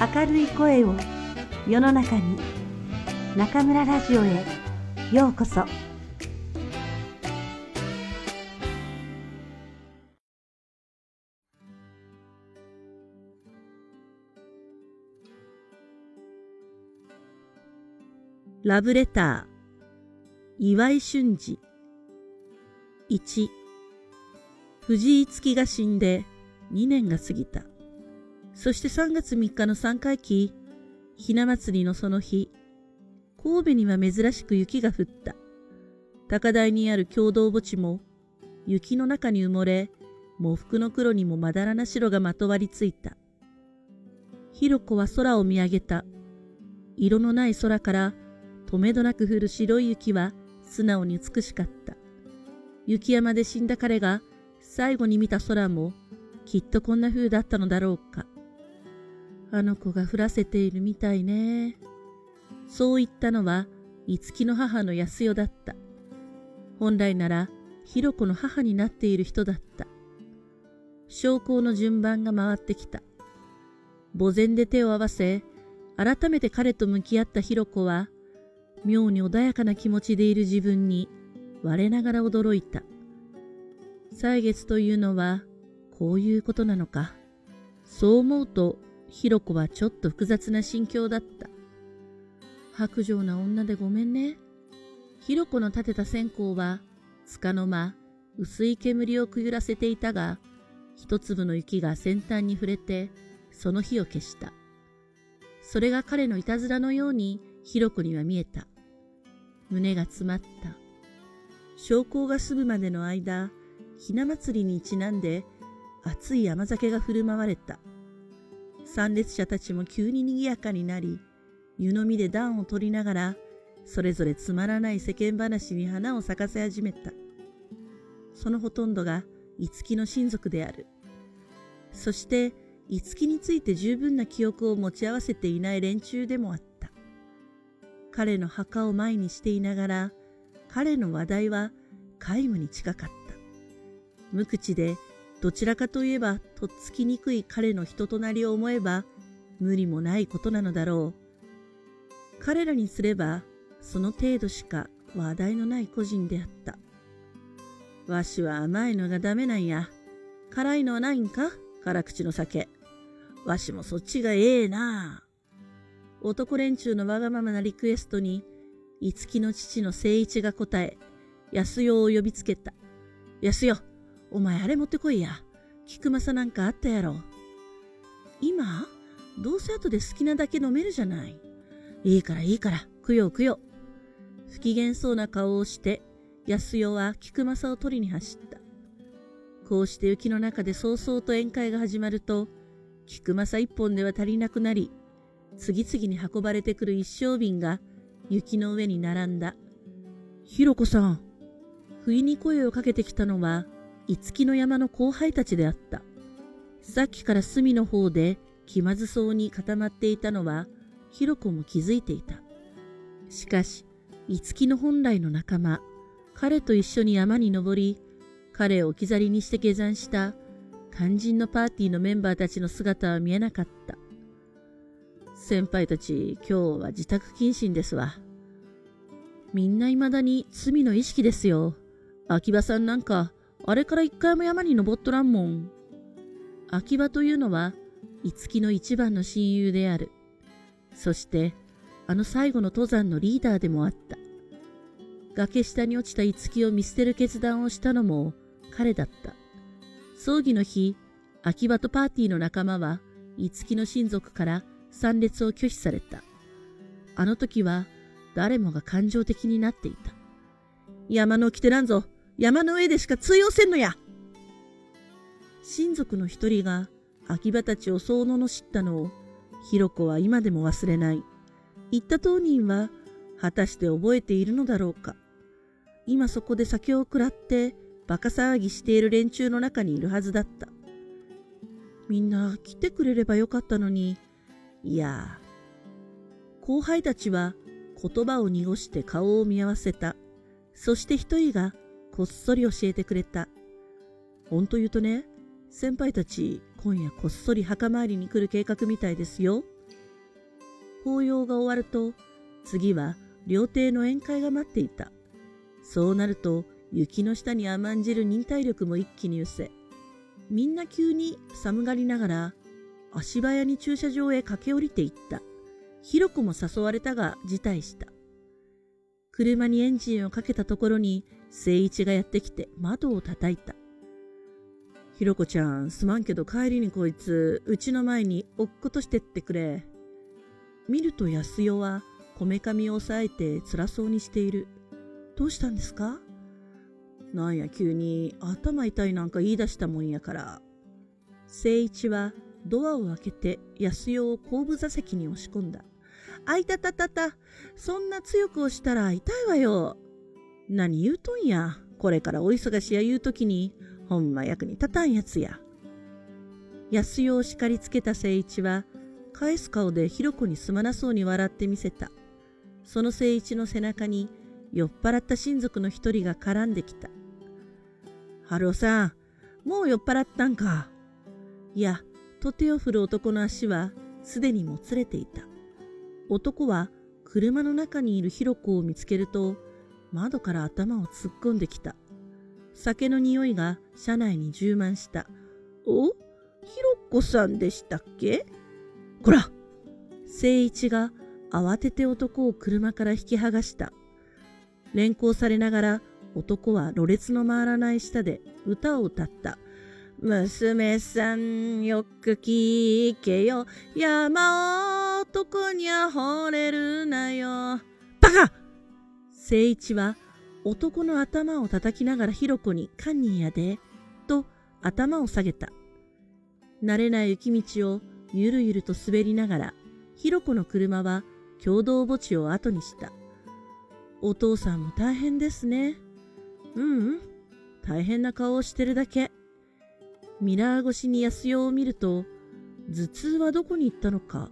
明るい声を世の中に中村ラジオへようこそ。ラブレター岩井俊二。1藤井月が死んで2年が過ぎた。そして3月3日の三回忌、ひな祭りのその日、神戸には珍しく雪が降った。高台にある共同墓地も、雪の中に埋もれ、喪服の黒にもまだらな白がまとわりついた。ひろこは空を見上げた。色のない空から、とめどなく降る白い雪は素直に美しかった。雪山で死んだ彼が最後に見た空もきっとこんな風だったのだろうか。あの子が降らせているみたいね。そう言ったのは、五木の母の安代だった。本来なら、ひろ子の母になっている人だった。昇降の順番が回ってきた。墓前で手を合わせ、改めて彼と向き合ったひろ子は、妙に穏やかな気持ちでいる自分に、我ながら驚いた。歳月というのは、こういうことなのか。そう思うと、ひろこはちょっと複雑な心境だった。白状な女でごめんね。ひろこの立てた線香は、つかの間、薄い煙をくゆらせていたが、一粒の雪が先端に触れて、その火を消した。それが彼のいたずらのように、ひろこには見えた。胸が詰まった。昇降が済むまでの間、ひな祭りにちなんで、熱い甘酒が振る舞われた。参列者たちも急に賑やかになり、湯飲みで暖を取りながら、それぞれつまらない世間話に花を咲かせ始めた。そのほとんどが五木の親族である。そして、五木について十分な記憶を持ち合わせていない連中でもあった。彼の墓を前にしていながら、彼の話題は皆無に近かった。無口でどちらかといえばとっつきにくい彼の人となりを思えば無理もないことなのだろう。彼らにすればその程度しか話題のない個人であった。わしは甘いのがダメなんや。辛いのはないんか？辛口の酒。わしもそっちがええな男連中のわがままなリクエストに、五木の父の誠一が答え、安代を呼びつけた。安代、お前あれ持ってこいや。菊正なんかあったやろ。今？どうせ後で好きなだけ飲めるじゃない。いいからいいから、くよくよ。不機嫌そうな顔をして、安代は菊正を取りに走った。こうして雪の中で早々と宴会が始まると、菊正一本では足りなくなり、次々に運ばれてくる一升瓶が雪の上に並んだ。ひろこさん。不意に声をかけてきたのは、五木の山の後輩たちであった。さっきから隅の方で気まずそうに固まっていたのは、ひろこも気づいていた。しかし、五木の本来の仲間、彼と一緒に山に登り、彼を置き去りにして下山した肝心のパーティーのメンバーたちの姿は見えなかった。先輩たち、今日は自宅謹慎ですわ。みんな未だに罪の意識ですよ。秋葉さんなんかあれから一回も山に登っとらんもん。秋葉というのは、五木の一番の親友である。そして、あの最後の登山のリーダーでもあった。崖下に落ちた五木を見捨てる決断をしたのも彼だった。葬儀の日、秋葉とパーティーの仲間は、五木の親族から参列を拒否された。あの時は、誰もが感情的になっていた。山の来てなんぞ、山の上でしか通用せんのや親族の一人が秋葉たちをそう罵ったのを、ひろこは今でも忘れない。言った当人は、果たして覚えているのだろうか。今そこで酒を食らって、馬鹿騒ぎしている連中の中にいるはずだった。みんな来てくれればよかったのに、いや後輩たちは言葉を濁して顔を見合わせた。そして一人がこっそり教えてくれた。ほんと言うとね、先輩たち今夜こっそり墓参りに来る計画みたいですよ。法要が終わると、次は料亭の宴会が待っていた。そうなると、雪の下に甘んじる忍耐力も一気に失せ、みんな急に寒がりながら、足早に駐車場へ駆け下りていった。ひろこも誘われたが辞退した。車にエンジンをかけたところに、聖一がやってきて窓を叩いた。ひろこちゃん、すまんけど帰りにこいつ、うちの前に落っことしてってくれ。見ると安代は、こめかみを押さえて辛そうにしている。どうしたんですか？なんや急に頭痛いなんか言い出したもんやから。聖一はドアを開けて安代を後部座席に押し込んだ。あいたたたた、そんな強く押したら痛いわよ。何言うとんや。これからお忙しや言うときに、ほんま役に立たんやつや。安代を叱りつけた誠一は、返す顔でひろこにすまなそうに笑ってみせた。その誠一の背中に、酔っ払った親族の一人が絡んできた。春尾さん、もう酔っ払ったんか。いや、と手を振る男の足は、すでにもつれていた。男は、車の中にいるひろこを見つけると、窓から頭を突っ込んできた。酒の匂いが車内に充満した。お？ひろこさんでしたっけこら聖一が慌てて男を車から引き剥がした。連行されながら男はろれつの回らない下で歌を歌った。娘さんよく聞けよ。山男にゃ惚れるなよ。バカ聖一は男の頭を叩きながらひろこに堪忍やで、と頭を下げた。慣れない雪道をゆるゆると滑りながら、ひろこの車は共同墓地を後にした。お父さんも大変ですね。ううん、大変な顔をしてるだけ。ミラー越しに安代を見ると、頭痛はどこに行ったのか、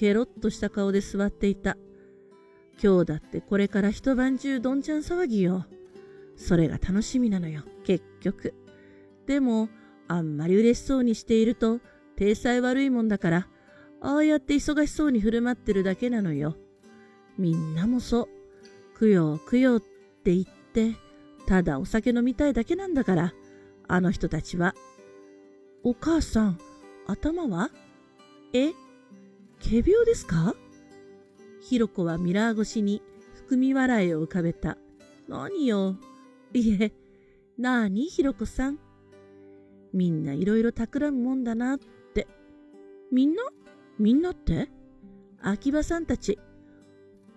ケロッとした顔で座っていた。今日だってこれから一晩中どんちゃん騒ぎよ。それが楽しみなのよ、結局。でも、あんまり嬉しそうにしていると、体裁悪いもんだから、ああやって忙しそうに振る舞ってるだけなのよ。みんなもそう。供養供養って言って、ただお酒飲みたいだけなんだから、あの人たちは。お母さん、頭は？え？仮病ですか？ひろこはミラー越しに含み笑いを浮かべた。何よ？いえ、なあにひろこさん。みんないろいろ企むもんだなって。みんな？みんなって？秋葉さんたち。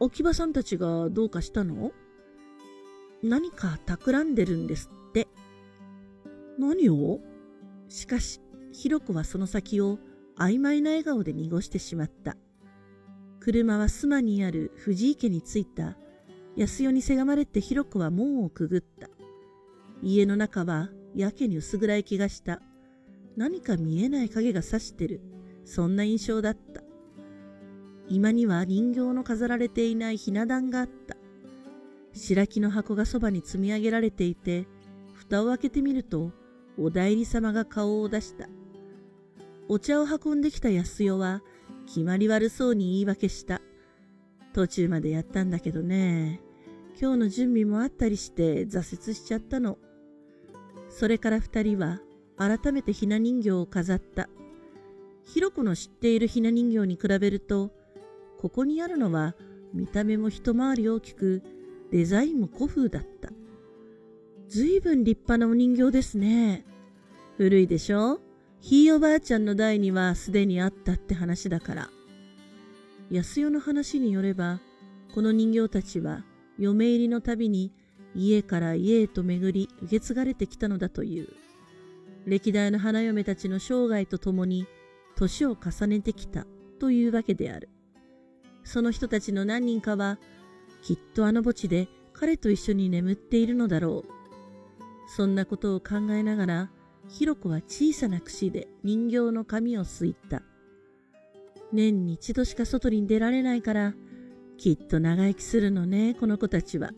秋葉さんたちがどうかしたの？何か企んでるんですって。何を？しかし、ひろこはその先を曖昧な笑顔で濁してしまった。車は須磨にある藤井家に着いた。安代にせがまれてひろ子は門をくぐった。家の中はやけに薄暗い気がした。何か見えない影が差してる。そんな印象だった。今には人形の飾られていないひな壇があった。白木の箱がそばに積み上げられていて、蓋を開けてみると、お代理様が顔を出した。お茶を運んできた安代は、決まり悪そうに言い訳した。途中までやったんだけどね。今日の準備もあったりして挫折しちゃったの。それから二人は改めてひな人形を飾った。ひろこの知っているひな人形に比べると、ここにあるのは見た目も一回り大きく、デザインも古風だった。ずいぶん立派なお人形ですね。古いでしょ？ひいおばあちゃんの代にはすでにあったって話だから。安代の話によれば、この人形たちは嫁入りのたびに家から家へと巡り受け継がれてきたのだという。歴代の花嫁たちの生涯とともに年を重ねてきたというわけである。その人たちの何人かは、きっとあの墓地で彼と一緒に眠っているのだろう。そんなことを考えながら、ひろこは小さな櫛で人形の髪をすいた。年に一度しか外に出られないから、きっと長生きするのね、この子たちは。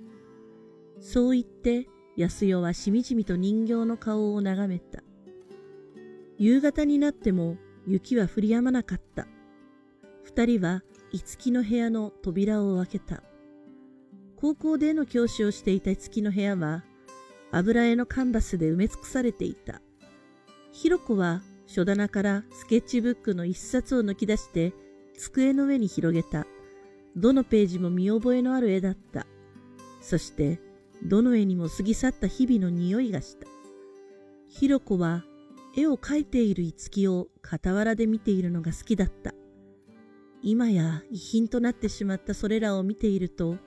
そう言って、安代はしみじみと人形の顔を眺めた。夕方になっても雪は降り止まなかった。二人は五木の部屋の扉を開けた。高校での教師をしていた五木の部屋は、油絵のカンバスで埋め尽くされていた。ひろこは書棚からスケッチブックの一冊を抜き出して机の上に広げた。どのページも見覚えのある絵だった。そして、どの絵にも過ぎ去った日々の匂いがした。ひろこは絵を描いている五木を傍らで見ているのが好きだった。今や遺品となってしまったそれらを見ていると、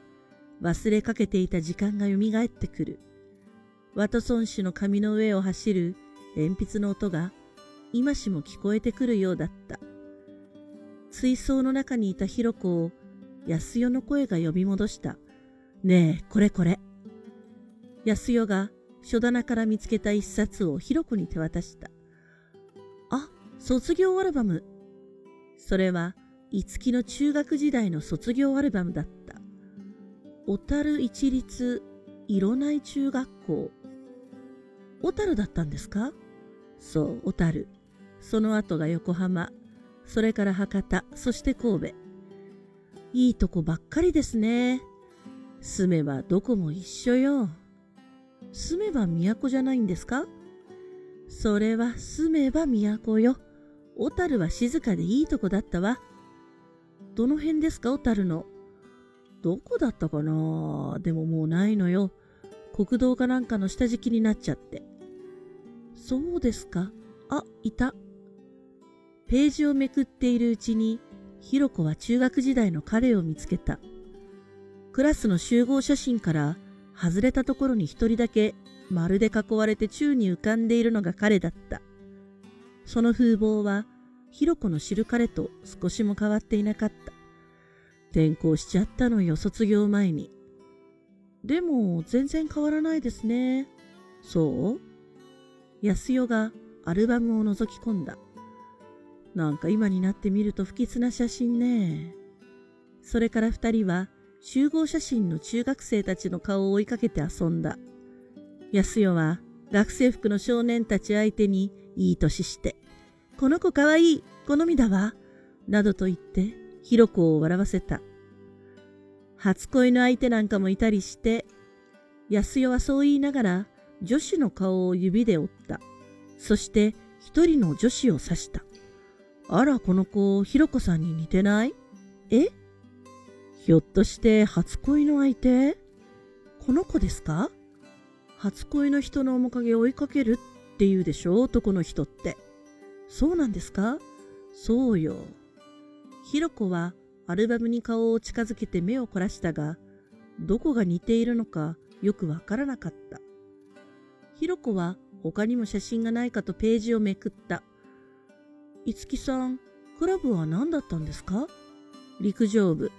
忘れかけていた時間が蘇ってくる。ワトソン氏の紙の上を走る鉛筆の音が今しも聞こえてくるようだった。水槽の中にいたひろこを安代の声が呼び戻した。ねえ、これこれ。安代が書棚から見つけた一冊をひろこに手渡した。あ、卒業アルバム。それは、五木の中学時代の卒業アルバムだった。小樽一律色内中学校。小樽だったんですか？そう、小樽。その後が横浜。それから博多、そして神戸。いいとこばっかりですね。住めばどこも一緒よ。住めば都じゃないんですか？それは住めば都よ。小樽は静かでいいとこだったわ。どの辺ですか？小樽の。どこだったかな？でももうないのよ。国道かなんかの下敷きになっちゃって。そうですか？あ、いた。ページをめくっているうちに、ひろこは中学時代の彼を見つけた。クラスの集合写真から外れたところに一人だけまるで囲われて宙に浮かんでいるのが彼だった。その風貌は、ひろこの知る彼と少しも変わっていなかった。転校しちゃったのよ、卒業前に。でも、全然変わらないですね。そう？安代がアルバムを覗き込んだ。なんか今になってみると不吉な写真ね。それから二人は集合写真の中学生たちの顔を追いかけて遊んだ。安代は学生服の少年たち相手にいい年して、この子かわいい、好みだわ、などと言って、ひろこを笑わせた。初恋の相手なんかもいたりして、安代はそう言いながら女子の顔を指で折った。そして一人の女子を指した。あら、この子、ひろこさんに似てない？え？ひょっとして初恋の相手？この子ですか？初恋の人の面影追いかけるって言うでしょ？男の人って。そうなんですか？そうよ。ひろこはアルバムに顔を近づけて目を凝らしたが、どこが似ているのかよくわからなかった。ひろこは他にも写真がないかとページをめくった。いつきさん、クラブは何だったんですか？陸上部。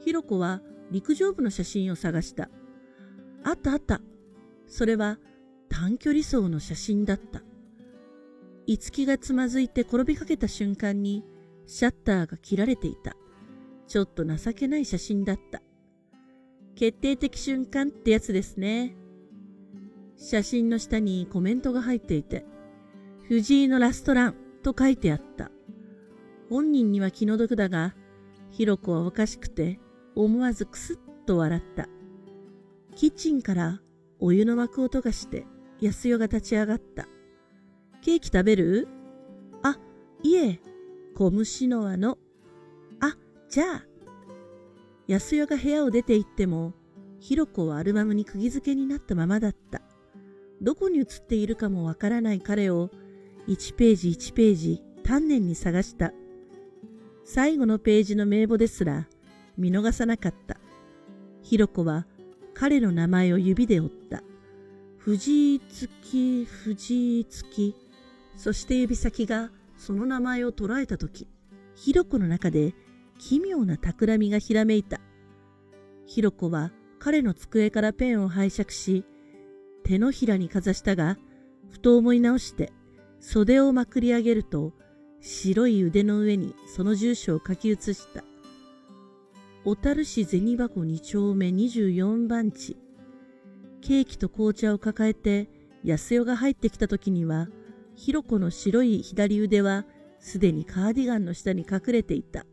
ひろこは陸上部の写真を探した。あったあった。それは短距離走の写真だった。いつきがつまずいて転びかけた瞬間にシャッターが切られていた。ちょっと情けない写真だった。決定的瞬間ってやつですね。写真の下にコメントが入っていて、藤井のラストランと書いてあった。本人には気の毒だが、ひろこはおかしくて思わずくすっと笑った。キッチンからお湯の沸く音がして安代が立ち上がった。ケーキ食べる？あ、いえ、小虫の輪の。あ、じゃあ。安代が部屋を出て行っても、ひろこはアルバムに釘付けになったままだった。どこに写っているかもわからない彼を1ページ1ページ丹念に探した。最後のページの名簿ですら見逃さなかった。ひろこは彼の名前を指で折った。藤井月、藤井月。そして指先がその名前を捉えたとき、ひろこの中で奇妙な企みがひらめいた。ひろこは彼の机からペンを拝借し、手のひらにかざしたが、ふと思い直して袖をまくり上げると、白い腕の上にその住所を書き写した。小樽市銭箱2丁目24番地。ケーキと紅茶を抱えて安代が入ってきた時には、ひろこの白い左腕はすでにカーディガンの下に隠れていた。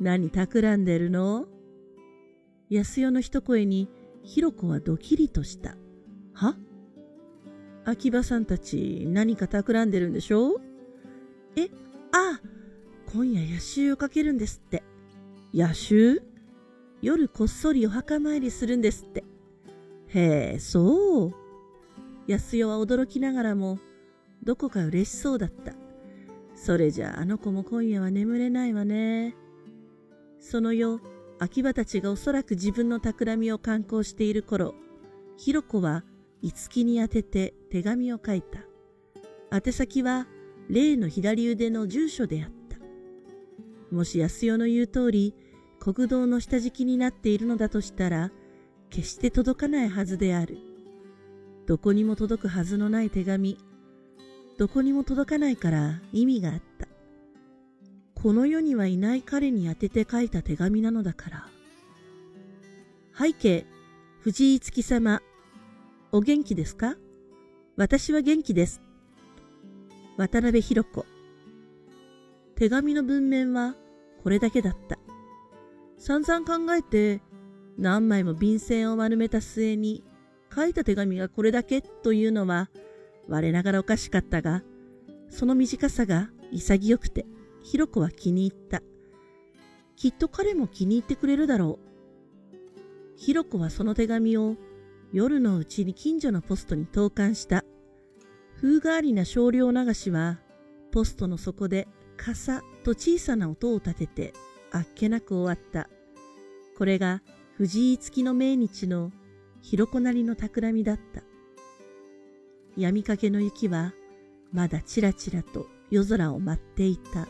何企んでるの？安代の一声に、ひろ子はドキリとした。は？秋葉さんたち何か企んでるんでしょえ、ああ、今夜野襲をかけるんですって。野襲？夜こっそりお墓参りするんですって。へえ、そう。安代は驚きながらも、どこか嬉しそうだった。それじゃああの子も今夜は眠れないわね。その夜、秋葉たちがおそらく自分の企みを観光している頃、ひろ子は五木に宛てて手紙を書いた。宛先は例の左腕の住所であった。もし安代の言う通り、国道の下敷きになっているのだとしたら、決して届かないはずである。どこにも届くはずのない手紙。どこにも届かないから意味があった。この世にはいない彼に宛てて書いた手紙なのだから。背景、藤井月様。お元気ですか？私は元気です。渡辺博子。手紙の文面はこれだけだった。散々考えて何枚も便箋を丸めた末に書いた手紙がこれだけというのは我ながらおかしかったが、その短さが潔くて、ひろ子は気に入った。きっと彼も気に入ってくれるだろう。ひろ子はその手紙を夜のうちに近所のポストに投函した。風変わりな少量流しは、ポストの底でカサと小さな音を立てて、あっけなく終わった。これが藤井月の命日のひろこなりの企みだった。闇かけの雪はまだちらちらと夜空を舞っていた。